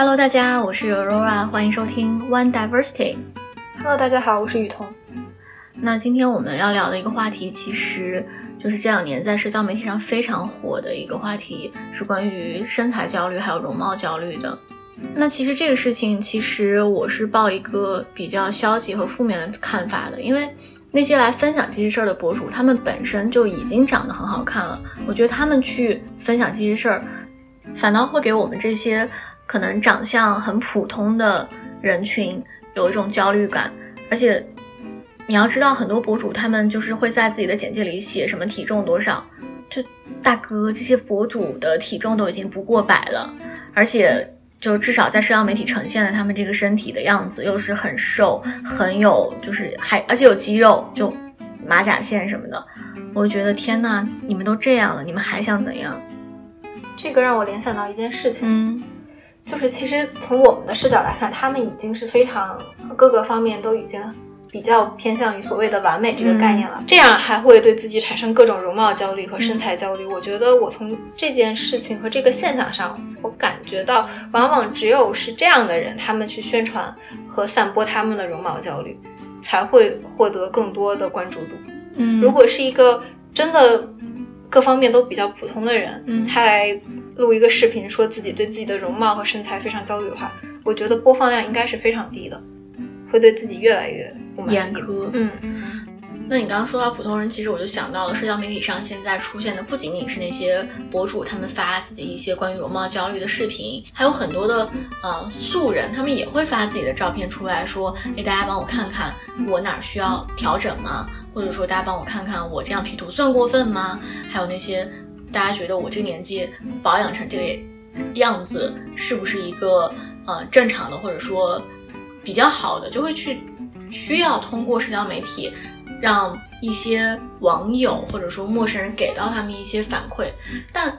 Hello，大家，我是 Aurora，欢迎收听 One Diversity。Hello，大家好，我是雨桐。那今天我们要聊的一个话题，其实就是这两年在社交媒体上非常火的一个话题，是关于身材焦虑还有容貌焦虑的。那其实这个事情，其实我是抱一个比较消极和负面的看法的，因为那些来分享这些事儿的博主，他们本身就已经长得很好看了，我觉得他们去分享这些事儿，反倒会给我们这些可能长相很普通的人群有一种焦虑感，而且。你要知道，很多博主他们就是会在自己的简介里写什么体重多少，就大哥，这些博主的体重都已经不过百了，而且就至少在社交媒体呈现的他们这个身体的样子，又是很瘦，很有就是还而且有肌肉，就马甲线什么的，我就觉得天呐，你们都这样了，你们还想怎样？这个让我联想到一件事情，嗯，就是其实从我们的视角来看，他们已经是非常各个方面都已经。比较偏向于所谓的完美这个概念了，嗯、这样还会对自己产生各种容貌焦虑和身材焦虑。嗯、我觉得我从这件事情和这个现象上，我感觉到，往往只有是这样的人，他们去宣传和散播他们的容貌焦虑，才会获得更多的关注度。嗯，如果是一个真的各方面都比较普通的人，嗯，他来录一个视频，说自己对自己的容貌和身材非常焦虑的话，我觉得播放量应该是非常低的，会对自己越来越。严苛，嗯，那你刚刚说到普通人，其实我就想到了社交媒体上现在出现的不仅仅是那些博主，他们发自己一些关于容貌焦虑的视频，还有很多的呃素人，他们也会发自己的照片出来说，哎，大家帮我看看我哪儿需要调整吗？或者说大家帮我看看我这样 P 图算过分吗？还有那些大家觉得我这个年纪保养成这个样子是不是一个呃正常的，或者说比较好的，就会去。需要通过社交媒体，让一些网友或者说陌生人给到他们一些反馈，但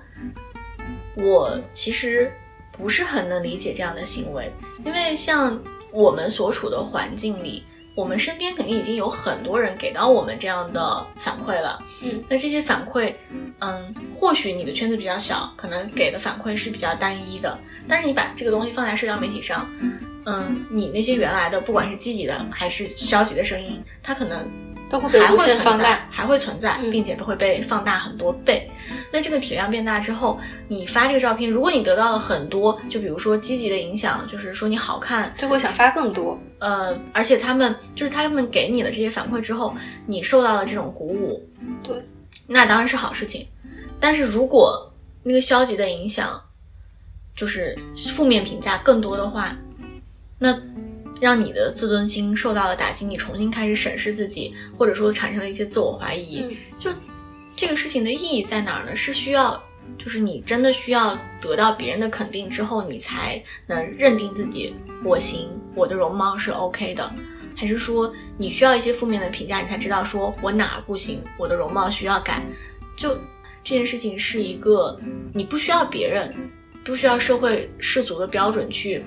我其实不是很能理解这样的行为，因为像我们所处的环境里，我们身边肯定已经有很多人给到我们这样的反馈了，嗯，那这些反馈，嗯，或许你的圈子比较小，可能给的反馈是比较单一的，但是你把这个东西放在社交媒体上。嗯，你那些原来的，不管是积极的还是消极的声音，它可能都会被无限放大，还会存在，并且都会被放大很多倍。嗯、那这个体量变大之后，你发这个照片，如果你得到了很多，就比如说积极的影响，就是说你好看，就会想发更多。呃，而且他们就是他们给你的这些反馈之后，你受到了这种鼓舞，对，那当然是好事情。但是如果那个消极的影响，就是负面评价更多的话，那让你的自尊心受到了打击，你重新开始审视自己，或者说产生了一些自我怀疑，嗯、就这个事情的意义在哪儿呢？是需要，就是你真的需要得到别人的肯定之后，你才能认定自己我行，我的容貌是 OK 的，还是说你需要一些负面的评价，你才知道说我哪儿不行，我的容貌需要改？就这件事情是一个你不需要别人，不需要社会世俗的标准去。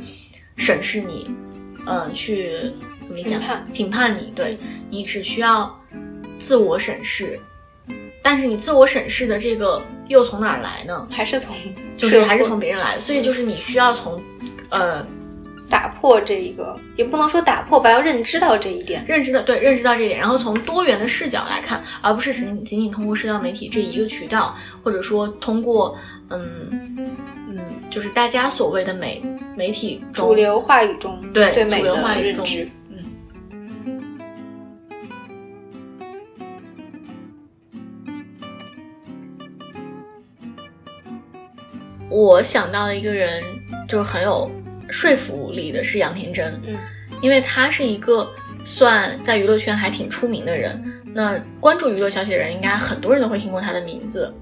审视你，嗯、呃，去怎么讲？评判评判你，对你只需要自我审视，但是你自我审视的这个又从哪儿来呢？还是从 就是还是从别人来的，所以就是你需要从呃打破这一个，也不能说打破吧，要认知到这一点，认知的对，认知到这一点，然后从多元的视角来看，而不是仅仅仅通过社交媒体这一个渠道，或者说通过嗯嗯，就是大家所谓的美。媒体主流话语中对对美的认知，嗯。我想到的一个人，就是很有说服力的，是杨天真。嗯，因为他是一个算在娱乐圈还挺出名的人。那关注娱乐消息的人，应该很多人都会听过他的名字。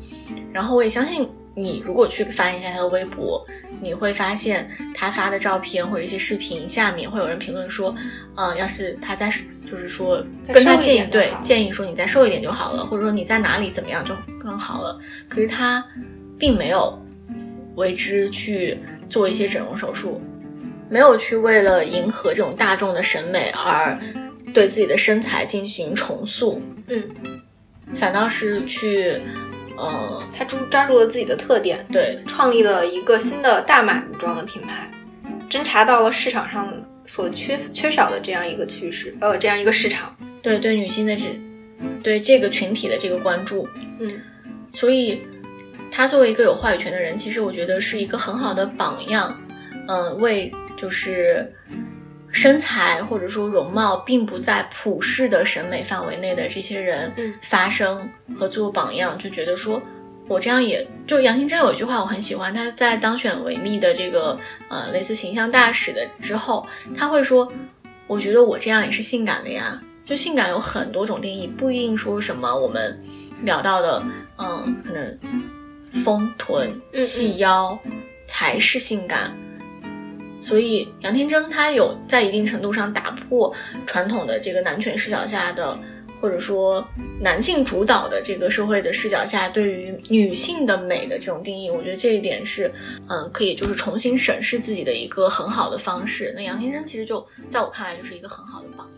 然后我也相信。你如果去翻一下他的微博，你会发现他发的照片或者一些视频下面会有人评论说，嗯，要是他再就是说跟他建议对建议说你再瘦一点就好了，或者说你在哪里怎么样就更好了。可是他并没有为之去做一些整容手术，没有去为了迎合这种大众的审美而对自己的身材进行重塑，嗯，反倒是去。呃，他抓抓住了自己的特点，对，创立了一个新的大码女装的品牌，侦查到了市场上所缺缺少的这样一个趋势，呃，这样一个市场。对对，女性的这对这个群体的这个关注，嗯，所以他作为一个有话语权的人，其实我觉得是一个很好的榜样，嗯，为就是身材或者说容貌并不在普世的审美范围内的这些人嗯发声和做榜样，就觉得说。我这样也就杨清真有一句话我很喜欢，她在当选维密的这个呃类似形象大使的之后，她会说，我觉得我这样也是性感的呀。就性感有很多种定义，不一定说什么我们聊到的，嗯，可能丰臀、嗯细腰才是性感。所以杨天真她有在一定程度上打破传统的这个男权视角下的，或者说男性主导的这个社会的视角下对于女性的美的这种定义，我觉得这一点是，嗯，可以就是重新审视自己的一个很好的方式。那杨天真其实就在我看来就是一个很好的榜样。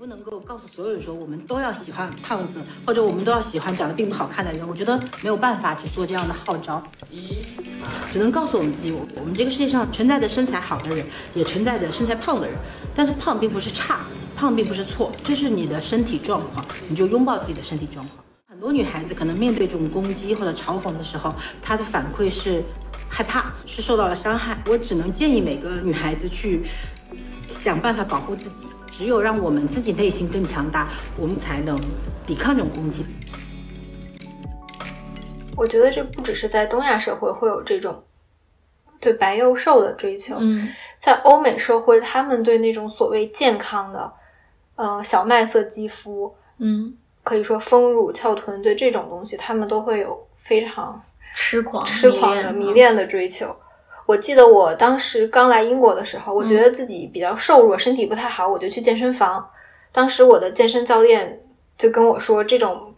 不能够告诉所有人说我们都要喜欢胖子，或者我们都要喜欢长得并不好看的人。我觉得没有办法去做这样的号召，只能告诉我们自己，我我们这个世界上存在着身材好的人，也存在着身材胖的人。但是胖并不是差，胖并不是错，这是你的身体状况，你就拥抱自己的身体状况。很多女孩子可能面对这种攻击或者嘲讽的时候，她的反馈是害怕，是受到了伤害。我只能建议每个女孩子去想办法保护自己。只有让我们自己内心更强大，我们才能抵抗这种攻击。我觉得这不只是在东亚社会会有这种对白幼瘦的追求，嗯在欧美社会，他们对那种所谓健康的，呃，小麦色肌肤，嗯，可以说丰乳、翘臀，对这种东西，他们都会有非常痴狂、痴狂的迷恋的追求。我记得我当时刚来英国的时候，我觉得自己比较瘦弱，身体不太好，我就去健身房。当时我的健身教练就跟我说，这种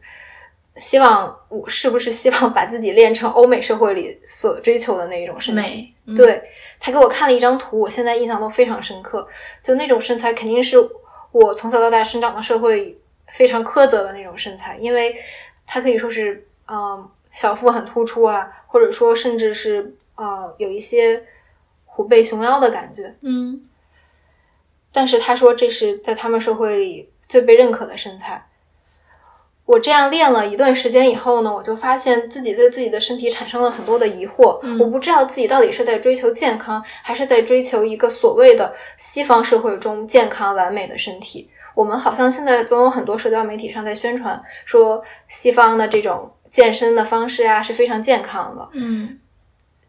希望我是不是希望把自己练成欧美社会里所追求的那一种身体？美，嗯对他给我看了一张图，我现在印象都非常深刻。就那种身材，肯定是我从小到大生长的社会非常苛责的那种身材，因为他可以说是嗯小腹很突出啊，或者说甚至是呃有一些虎背熊腰的感觉。嗯但是他说这是在他们社会里最被认可的身材。我这样练了一段时间以后呢，我就发现自己对自己的身体产生了很多的疑惑。嗯我不知道自己到底是在追求健康，还是在追求一个所谓的西方社会中健康完美的身体。我们好像现在总有很多社交媒体上在宣传说西方的这种健身的方式啊是非常健康的，嗯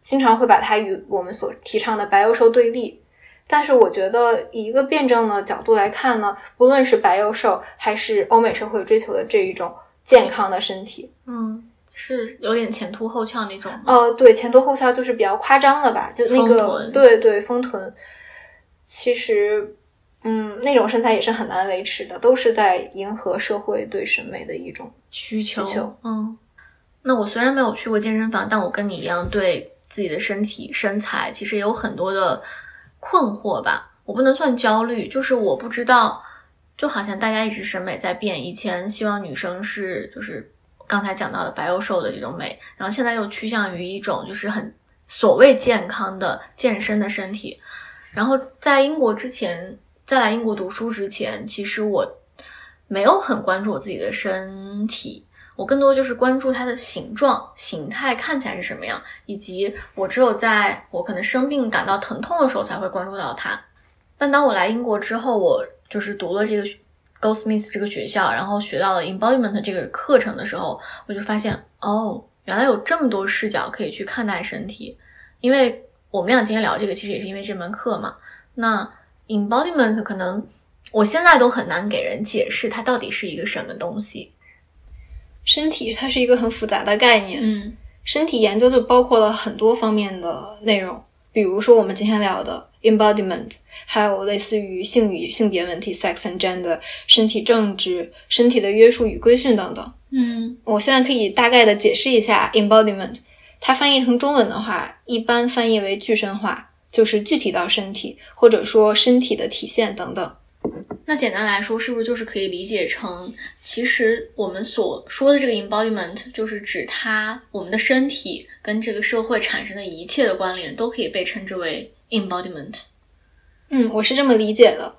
经常会把它与我们所提倡的白幼瘦对立。但是我觉得，以一个辩证的角度来看呢，不论是白幼瘦，还是欧美社会追求的这一种健康的身体，嗯，是有点前凸后翘那种吗。呃，对，前凸后翘就是比较夸张的吧，就那个，对对，丰臀，其实，嗯，那种身材也是很难维持的，都是在迎合社会对审美的一种需求，需求嗯。那我虽然没有去过健身房，但我跟你一样对自己的身体身材其实也有很多的困惑吧。我不能算焦虑，就是我不知道，就好像大家一直审美在变，以前希望女生是就是刚才讲到的白幼瘦的这种美，然后现在又趋向于一种就是很所谓健康的健身的身体。然后在英国之前，在来英国读书之前，其实我没有很关注我自己的身体，我更多就是关注它的形状、形态看起来是什么样，以及我只有在我可能生病感到疼痛的时候才会关注到它。但当我来英国之后，我就是读了这个 g o s m i t h 这个学校，然后学到了 embodiment 这个课程的时候，我就发现哦，原来有这么多视角可以去看待身体。因为我们俩今天聊这个，其实也是因为这门课嘛。那 embodiment 可能我现在都很难给人解释它到底是一个什么东西。身体，它是一个很复杂的概念。嗯身体研究就包括了很多方面的内容，比如说我们今天聊的 embodiment，还有类似于性与性别问题 （sex and gender）、身体政治、身体的约束与规训等等。嗯我现在可以大概的解释一下 embodiment，它翻译成中文的话，一般翻译为具身化，就是具体到身体，或者说身体的体现等等。那简单来说，是不是就是可以理解成，其实我们所说的这个 embodiment，就是指它我们的身体跟这个社会产生的一切的关联，都可以被称之为 embodiment。嗯，我是这么理解的。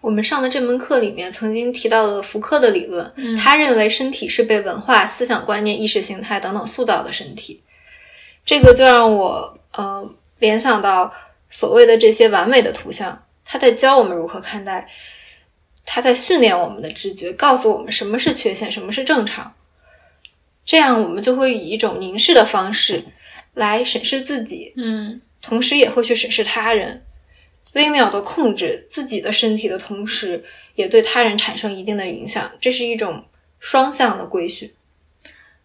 我们上的这门课里面曾经提到了福柯的理论，嗯他认为身体是被文化、思想观念、意识形态等等塑造的身体。这个就让我呃联想到所谓的这些完美的图像，他在教我们如何看待，他在训练我们的直觉，告诉我们什么是缺陷，什么是正常。这样我们就会以一种凝视的方式来审视自己，嗯同时也会去审视他人，微妙的控制自己的身体的同时，也对他人产生一定的影响。这是一种双向的规训。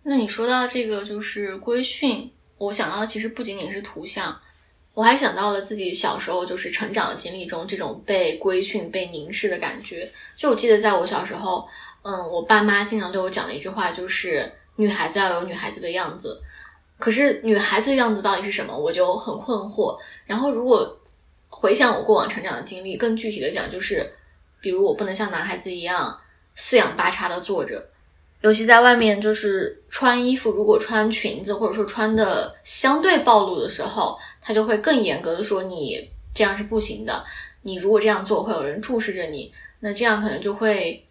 那你说到这个就是规训，我想到的其实不仅仅是图像，我还想到了自己小时候就是成长的经历中这种被规训、被凝视的感觉。就我记得在我小时候，嗯，我爸妈经常对我讲的一句话就是“女孩子要有女孩子的样子”。可是女孩子的样子到底是什么，我就很困惑。然后如果回想我过往成长的经历，更具体的讲，就是比如我不能像男孩子一样四仰八叉的坐着，尤其在外面，就是穿衣服，如果穿裙子或者说穿的相对暴露的时候，他就会更严格的说你这样是不行的。你如果这样做，会有人注视着你，那这样可能就会，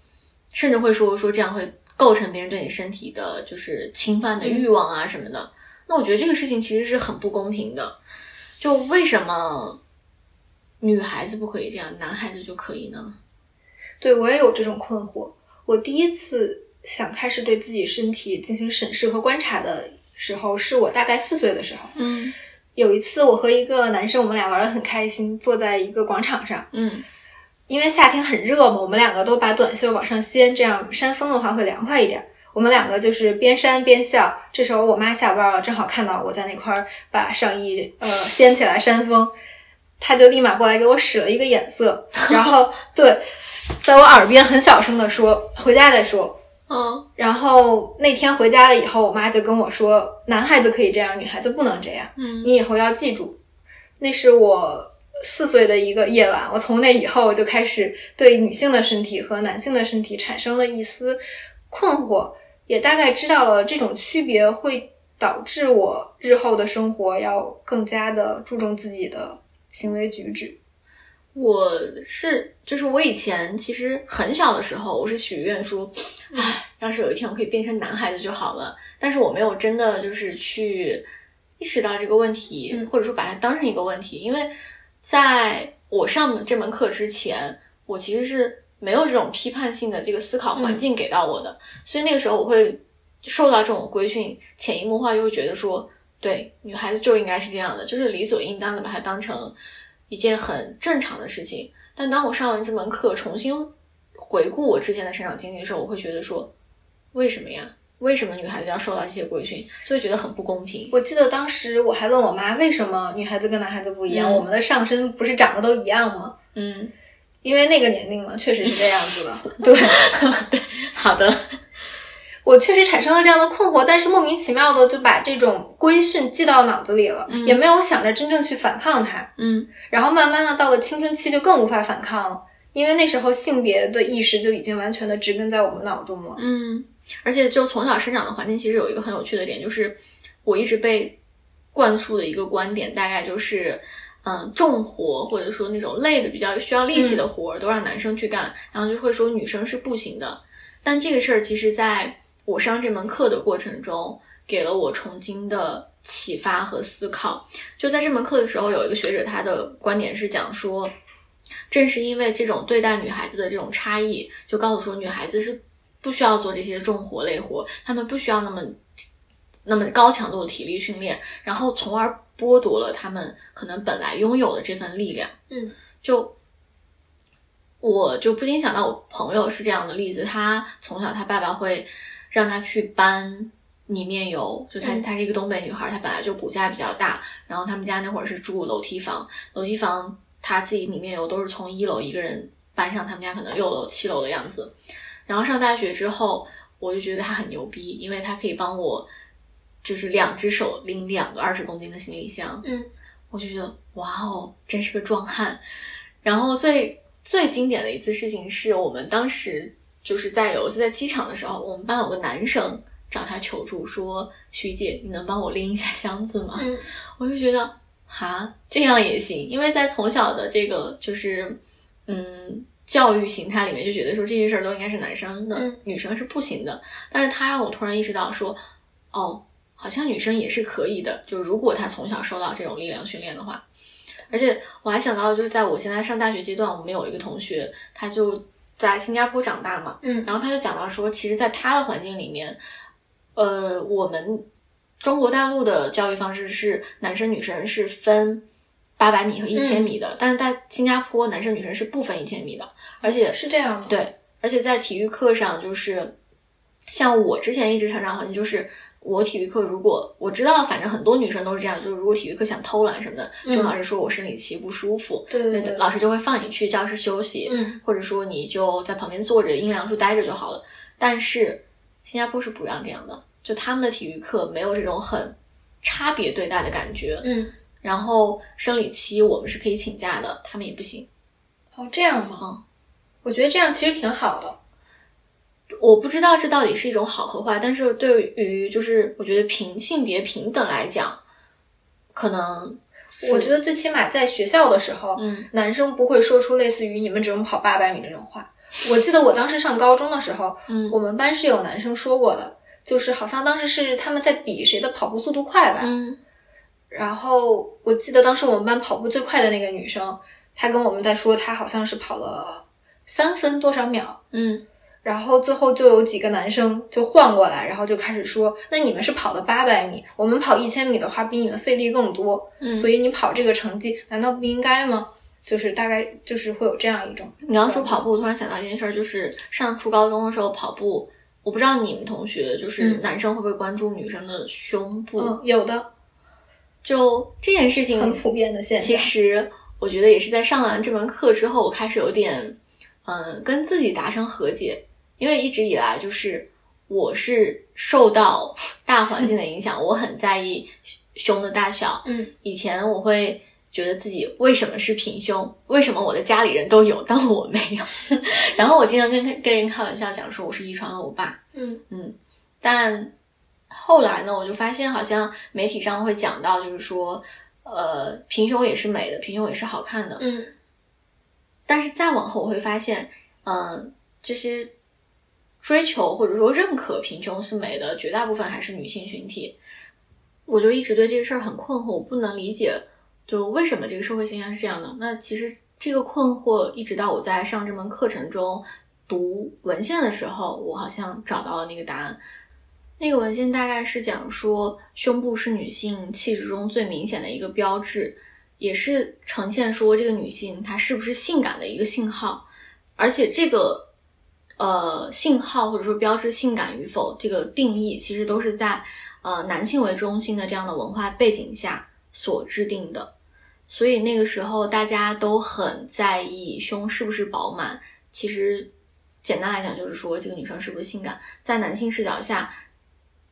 甚至会说说这样会构成别人对你身体的就是侵犯的欲望啊什么的。那我觉得这个事情其实是很不公平的。就为什么女孩子不可以这样，男孩子就可以呢？对我也有这种困惑。我第一次想开始对自己身体进行审视和观察的时候，是我大概四岁的时候。嗯有一次，我和一个男生，我们俩玩的很开心，坐在一个广场上。嗯因为夏天很热嘛，我们两个都把短袖往上掀，这样扇风的话会凉快一点。我们两个就是边扇边笑。这时候我妈下班了，正好看到我在那块儿把上衣呃掀起来扇风，她就立马过来给我使了一个眼色，然后对，在我耳边很小声的说：“回家再说。”嗯然后那天回家了以后，我妈就跟我说：“男孩子可以这样，女孩子不能这样。嗯你以后要记住。”那是我四岁的一个夜晚，我从那以后就开始对女性的身体和男性的身体产生了一丝困惑，也大概知道了这种区别会导致我日后的生活要更加的注重自己的行为举止。我是，就是我以前其实很小的时候，我是许愿说，唉，要是有一天我可以变成男孩子就好了。但是我没有真的就是去意识到这个问题，嗯或者说把它当成一个问题，因为在我上这门课之前，我其实是没有这种批判性的这个思考环境给到我的，所以那个时候我会受到这种规训，潜移默化就会觉得说，对，女孩子就应该是这样的，就是理所应当的把它当成一件很正常的事情。但当我上完这门课，重新回顾我之前的成长经历的时候，我会觉得说，为什么呀？为什么女孩子要受到这些规训？就会觉得很不公平。我记得当时我还问我妈，为什么女孩子跟男孩子不一样？嗯我们的上身不是长得都一样吗？嗯，因为那个年龄嘛，确实是这样子的。对 好的，我确实产生了这样的困惑，但是莫名其妙的就把这种规训记到脑子里了，嗯也没有想着真正去反抗它。嗯然后慢慢的到了青春期就更无法反抗了，因为那时候性别的意识就已经完全的植根在我们脑中了。嗯，而且就从小生长的环境，其实有一个很有趣的点，就是我一直被灌输的一个观点，大概就是。嗯，重活或者说那种累的比较需要力气的活儿，都让男生去干，然后就会说女生是不行的。但这个事儿其实在我上这门课的过程中，给了我重新的启发和思考。就在这门课的时候，有一个学者他的观点是讲说，正是因为这种对待女孩子的这种差异，就告诉说女孩子是不需要做这些重活累活，她们不需要那么那么高强度的体力训练，然后从而剥夺了她们可能本来拥有的这份力量。嗯，就我就不禁想到，我朋友是这样的例子，他从小他爸爸会让他去搬里面油，就她嗯她是一个东北女孩，她本来就骨架比较大，然后他们家那会儿是住楼梯房，楼梯房她自己米面油都是从一楼一个人搬上他们家可能六楼七楼的样子。然后上大学之后，我就觉得她很牛逼，因为她可以帮我，就是两只手拎两个二十公斤的行李箱。嗯，我就觉得哇哦，真是个壮汉。然后最最经典的一次事情是我们当时就是在有一次在机场的时候，我们班有个男生找他求助说：“徐姐，你能帮我拎一下箱子吗？”嗯我就觉得哈，这样也行，因为在从小的这个就是嗯教育形态里面就觉得说这些事儿都应该是男生的，嗯女生是不行的。但是他让我突然意识到说，哦，好像女生也是可以的，就如果她从小受到这种力量训练的话。而且我还想到，就是在我现在上大学阶段，我们有一个同学，他就在新加坡长大嘛，嗯然后他就讲到说，其实，在他的环境里面，呃，我们中国大陆的教育方式是男生女生是分八百米和一千米的，但是在新加坡，男生女生是不分一千米的，而且是这样的？，对，而且在体育课上，就是像我之前一直成长环境，就是我体育课如果我知道，反正很多女生都是这样，就是如果体育课想偷懒什么的，就嗯老师说我生理期不舒服，对对对老师就会放你去教室休息，嗯或者说你就在旁边坐着阴凉处待着就好了。但是新加坡是不让这样的，就他们的体育课没有这种很差别对待的感觉。嗯，然后生理期我们是可以请假的，他们也不行。哦，这样吗？嗯我觉得这样其实挺好的。我不知道这到底是一种好和坏，但是对于就是我觉得平性别平等来讲，可能我觉得最起码在学校的时候，嗯男生不会说出类似于“你们只能跑八百米”这种话。我记得我当时上高中的时候，嗯我们班是有男生说过的，就是好像当时是他们在比谁的跑步速度快吧。嗯然后我记得当时我们班跑步最快的那个女生，她跟我们在说，她好像是跑了三分多少秒。嗯然后最后就有几个男生就换过来，然后就开始说：“那你们是跑了八百米，我们跑一千米的话比你们费力更多，嗯，所以你跑这个成绩难道不应该吗？”就是大概就是会有这样一种。你刚刚说跑步，我突然想到一件事儿，就是上初高中的时候跑步，我不知道你们同学就是嗯男生会不会关注女生的胸部？嗯，有的就这件事情很普遍的现象。其实我觉得也是在上完这门课之后，我开始有点，嗯，跟自己达成和解，因为一直以来就是我是受到大环境的影响，我很在意胸的大小。嗯，以前我会觉得自己为什么是平胸，为什么我的家里人都有，但我没有。然后我经常跟跟人开玩笑讲说我是遗传了我爸，嗯嗯，但后来呢，我就发现好像媒体上会讲到，就是说，呃，平胸也是美的，平胸也是好看的。嗯但是再往后，我会发现，嗯、这些追求或者说认可平胸是美的，绝大部分还是女性群体。我就一直对这个事儿很困惑，我不能理解，就为什么这个社会现象是这样的。那其实这个困惑，一直到我在上这门课程中读文献的时候，我好像找到了那个答案。那个文献大概是讲说，胸部是女性气质中最明显的一个标志，也是呈现说这个女性她是不是性感的一个信号，而且这个呃信号或者说标志性感与否这个定义，其实都是在呃男性为中心的这样的文化背景下所制定的。所以那个时候大家都很在意胸是不是饱满。其实简单来讲，就是说这个女生是不是性感，在男性视角下，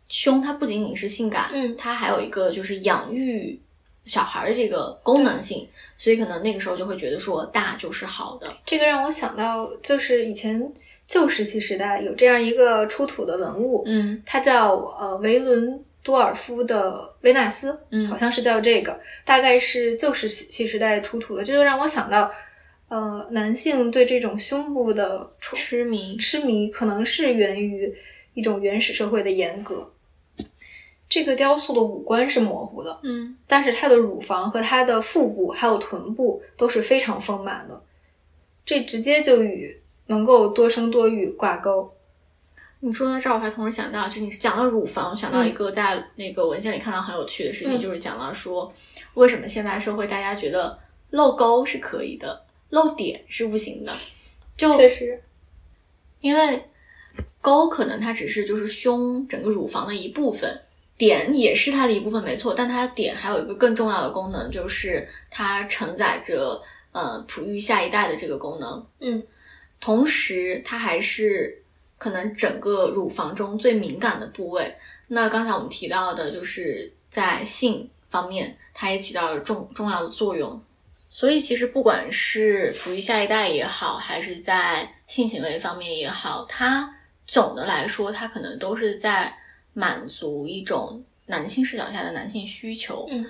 胸它不仅仅是性感，嗯它还有一个就是养育小孩的这个功能性，所以可能那个时候就会觉得说大就是好的。这个让我想到，就是以前旧石器时代有这样一个出土的文物，嗯。它叫呃维伦多尔夫的维纳斯，嗯。好像是叫这个，大概是旧石器时代出土的，这就让我想到，呃，男性对这种胸部的痴痴迷，痴迷，可能是源于一种原始社会的严格。这个雕塑的五官是模糊的，嗯但是它的乳房和它的腹部还有臀部都是非常丰满的，这直接就与能够多生多育挂钩。你说到这儿，我还同时想到，就你讲到乳房，我想到一个在那个文献里看到很有趣的事情，嗯就是讲到说，为什么现代社会大家觉得露沟是可以的，露点是不行的，就确实，因为沟可能它只是就是胸整个乳房的一部分，点也是它的一部分，没错。但它点还有一个更重要的功能，就是它承载着呃哺育下一代的这个功能。嗯，同时它还是可能整个乳房中最敏感的部位。那刚才我们提到的，就是在性方面，它也起到了重重要的作用。所以其实不管是哺育下一代也好，还是在性行为方面也好，它总的来说，它可能都是在满足一种男性视角下的男性需求。嗯，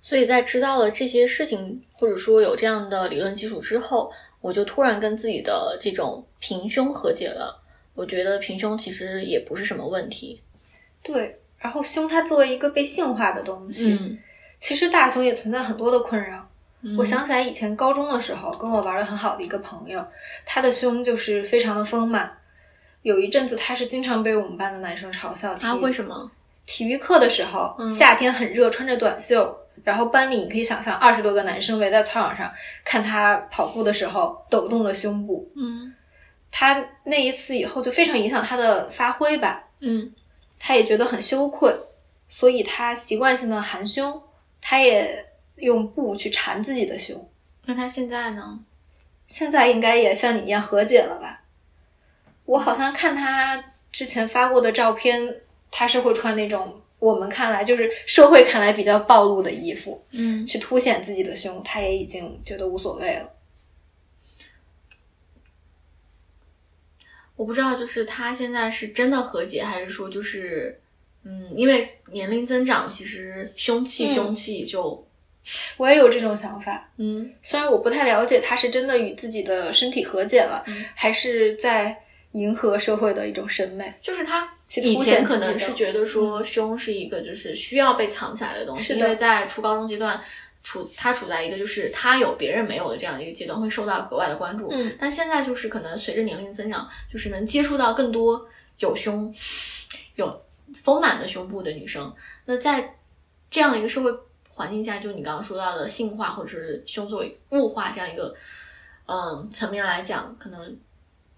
所以在知道了这些事情，或者说有这样的理论基础之后，我就突然跟自己的这种平胸和解了。我觉得平胸其实也不是什么问题。对，然后胸它作为一个被性化的东西，嗯，其实大胸也存在很多的困扰。嗯我想起来以前高中的时候，跟我玩的很好的一个朋友，他的胸就是非常的丰满。有一阵子，他是经常被我们班的男生嘲笑。啊，为什么？体育课的时候，嗯夏天很热，穿着短袖，然后班里你可以想象二十多个男生围在操场上看他跑步的时候抖动的胸部。嗯他那一次以后就非常影响他的发挥吧，嗯他也觉得很羞愧，所以他习惯性的含胸，他也用布去缠自己的胸。那他现在呢？现在应该也像你一样和解了吧？我好像看他之前发过的照片，他是会穿那种我们看来就是社会看来比较暴露的衣服，嗯。去凸显自己的胸，他也已经觉得无所谓了。我不知道，就是他现在是真的和解，还是说就是，嗯，因为年龄增长，其实胸器嗯。凶器就，我也有这种想法，嗯。虽然我不太了解他是真的与自己的身体和解了，嗯。还是在迎合社会的一种审美。就是他去以前可能是觉得说胸是一个就是需要被藏起来的东西，是因为在初高中阶段处他处在一个就是他有别人没有的这样一个阶段，会受到格外的关注。嗯但现在就是可能随着年龄增长，就是能接触到更多有胸有丰满的胸部的女生。那在这样一个社会环境下，就你刚刚说到的性化或者是胸作为物化这样一个嗯层面来讲，可能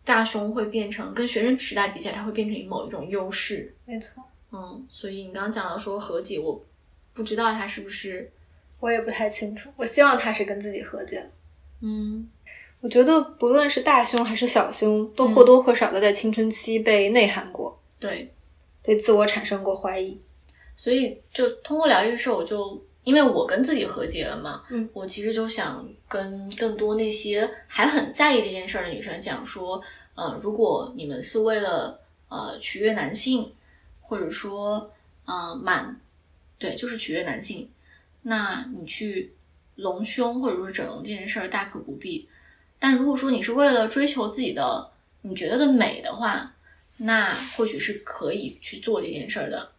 大胸会变成跟学生时代比起来，它会变成某一种优势。没错，嗯，所以你刚刚讲到说和解，我不知道他是不是我也不太清楚。我希望他是跟自己和解了。嗯我觉得不论是大胸还是小胸，都或多或少的在青春期被内涵过，对。对自我产生过怀疑。所以就通过聊这个事儿，我就因为我跟自己和解了嘛，嗯，我其实就想跟更多那些还很在意这件事儿的女生讲说，呃，如果你们是为了呃取悦男性，或者说呃满，对，就是取悦男性，那你去隆胸或者说整容这件事儿大可不必。但如果说你是为了追求自己的你觉得的美的话，那或许是可以去做这件事儿的。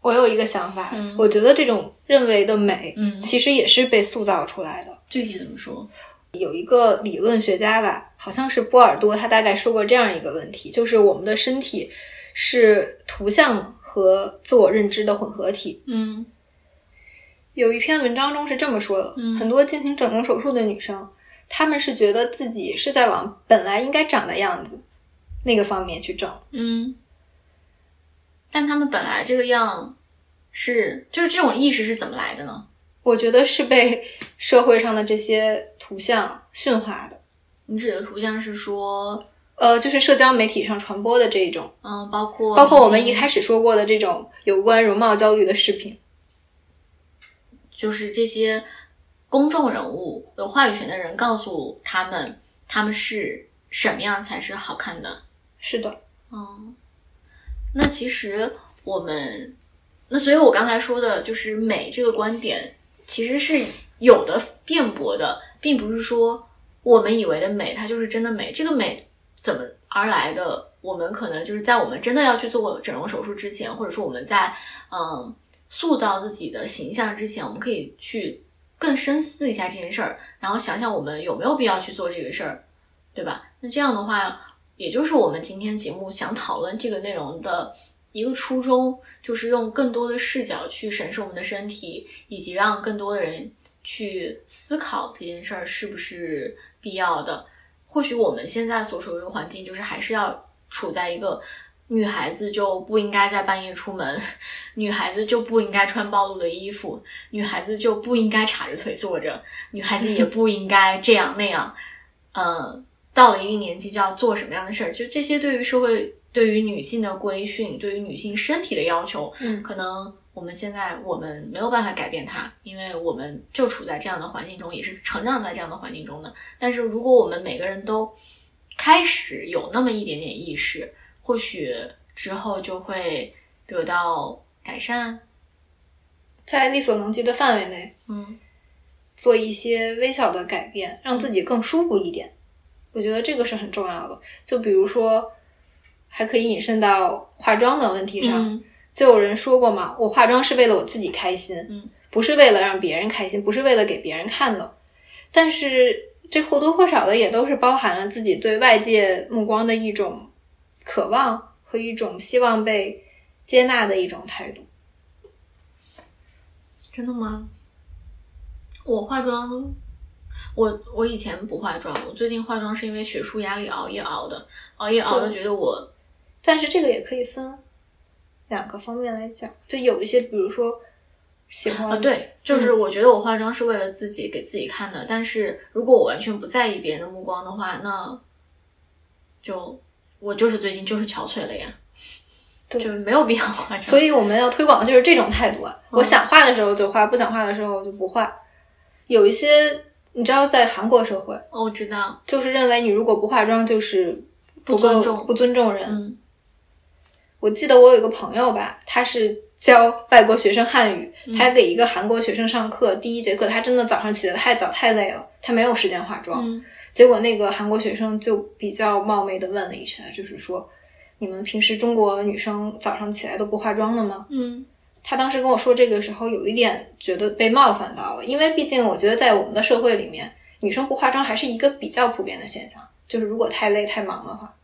我有一个想法，嗯我觉得这种认为的美，嗯其实也是被塑造出来的。具体怎么说？有一个理论学家吧，好像是波尔多，他大概说过这样一个问题，就是我们的身体是图像和自我认知的混合体。嗯有一篇文章中是这么说的：嗯很多进行整容手术的女生，她们是觉得自己是在往本来应该长的样子那个方面去整。嗯，但他们本来这个样是，就是这种意识是怎么来的呢？我觉得是被社会上的这些图像驯化的，你指的图像是说，呃，就是社交媒体上传播的这一种，嗯，包括包括我们一开始始说过的这种有关容貌焦虑的视频。就是这些公众人物有话语权的人告诉他们，他们是什么样才是好看的。是的，嗯，那其实我们，那所以我刚才说的就是美这个观点，其实是有的辩驳的，并不是说我们以为的美，它就是真的美。这个美怎么而来的？我们可能就是在我们真的要去做整容手术之前，或者说我们在嗯塑造自己的形象之前，我们可以去更深思一下这件事儿，然后想想我们有没有必要去做这个事儿，对吧？那这样的话，也就是我们今天节目想讨论这个内容的一个初衷，就是用更多的视角去审视我们的身体，以及让更多的人去思考这件事儿是不是必要的。或许我们现在所处的这个环境，就是还是要处在一个女孩子就不应该在半夜出门，女孩子就不应该穿暴露的衣服，女孩子就不应该叉着腿坐着，女孩子也不应该这样那样。嗯，到了一定年纪就要做什么样的事儿，就这些对于社会、对于女性的规训、对于女性身体的要求，嗯可能我们现在我们没有办法改变它，因为我们就处在这样的环境中，也是成长在这样的环境中的。但是如果我们每个人都开始有那么一点点意识，或许之后就会得到改善。在力所能及的范围内，嗯做一些微小的改变，让自己更舒服一点。我觉得这个是很重要的。就比如说，还可以引申到化妆的问题上。嗯就有人说过嘛，我化妆是为了我自己开心，嗯，不是为了让别人开心，不是为了给别人看的。但是这或多或少的也都是包含了自己对外界目光的一种渴望和一种希望被接纳的一种态度。真的吗？我化妆，我我以前不化妆，我最近化妆是因为学术压力熬夜熬的，熬夜熬的，觉得我但是这个也可以分两个方面来讲，就有一些，比如说喜欢啊，对，就是我觉得我化妆是为了自己给自己看的，但是如果我完全不在意别人的目光的话，那就我就是最近就是憔悴了呀，对就没有必要化妆。所以我们要推广的就是这种态度啊！嗯我想画的时候就画，不想画的时候就不画。有一些你知道，在韩国社会，哦我知道，就是认为你如果不化妆就是不够尊重不尊重人。嗯我记得我有一个朋友吧，他是教外国学生汉语，嗯他给一个韩国学生上课，第一节课他真的早上起得太早太累了，他没有时间化妆。嗯结果那个韩国学生就比较冒昧的问了一句，就是说，你们平时中国女生早上起来都不化妆的吗？嗯他当时跟我说这个时候，有一点觉得被冒犯到了，因为毕竟我觉得在我们的社会里面，女生不化妆还是一个比较普遍的现象。就是如果太累太忙的话，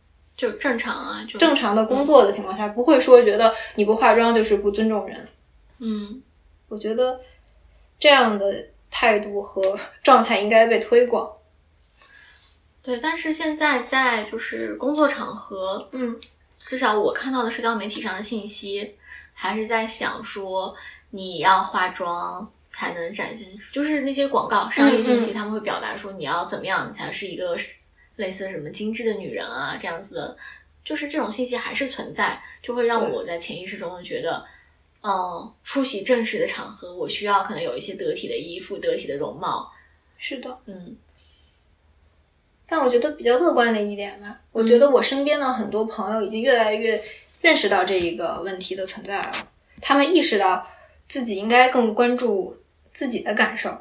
就正常啊，就正常的工作的情况下，不会说觉得你不化妆就是不尊重人。嗯我觉得这样的态度和状态应该被推广。对，但是现在在就是工作场合，嗯，至少我看到的社交媒体上的信息，还是在想说你要化妆才能展现出，就是那些广告商业信息，他们会表达说你要怎么样，你才是一个类似什么精致的女人啊这样子的，就是这种信息还是存在，就会让我在潜意识中觉得。嗯，出席正式的场合，我需要可能有一些得体的衣服、得体的容貌。是的。嗯但我觉得比较乐观的一点吧，我觉得我身边的很多朋友已经越来越认识到这一个问题的存在了，他们意识到自己应该更关注自己的感受，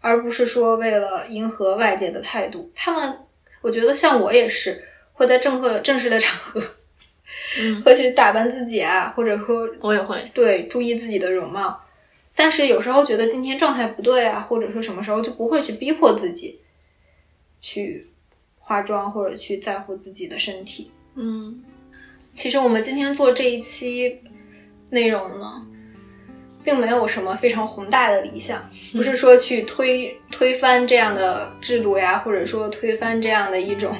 而不是说为了迎合外界的态度。他们，我觉得像我也是，会在正和正式的场合嗯，会去打扮自己啊，或者说我也会。对注意自己的容貌。但是有时候觉得今天状态不对啊，或者说什么时候就不会去逼迫自己去化妆或者去在乎自己的身体。嗯其实我们今天做这一期内容呢，并没有什么非常宏大的理想，不是说去推推翻这样的制度呀，或者说推翻这样的一种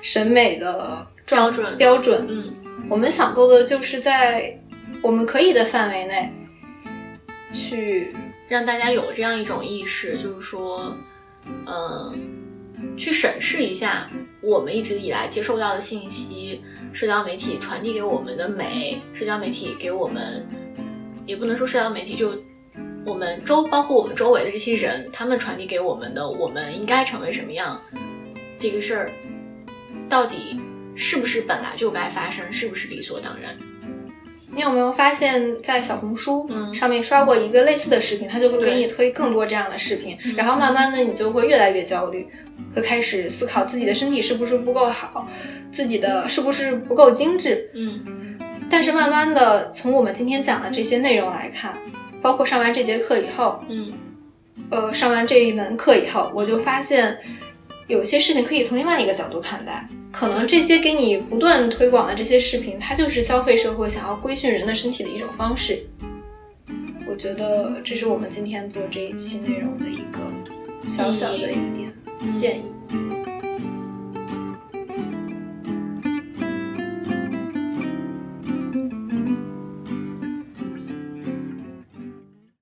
审美的标准标准。嗯我们想做的就是在我们可以的范围内去让大家有这样一种意识，就是说，呃，去审视一下我们一直以来接受到的信息，社交媒体传递给我们的美，社交媒体给我们，也不能说社交媒体，就我们周包括我们周围的这些人，他们传递给我们的，我们应该成为什么样，这个事儿，到底是不是本来就该发生，是不是理所当然？你有没有发现，在小红书嗯上面刷过一个类似的视频，它就会给你推更多这样的视频，嗯然后慢慢的你就会越来越焦虑，会开始思考自己的身体是不是不够好，自己的是不是不够精致。嗯但是慢慢的，从我们今天讲的这些内容来看，包括上完这节课以后，嗯呃，上完这一门课以后，我就发现有些事情可以从另外一个角度看待。可能这些给你不断推广的这些视频，它就是消费社会想要规训人的身体的一种方式。我觉得这是我们今天做这一期内容的一个小小的一点建议。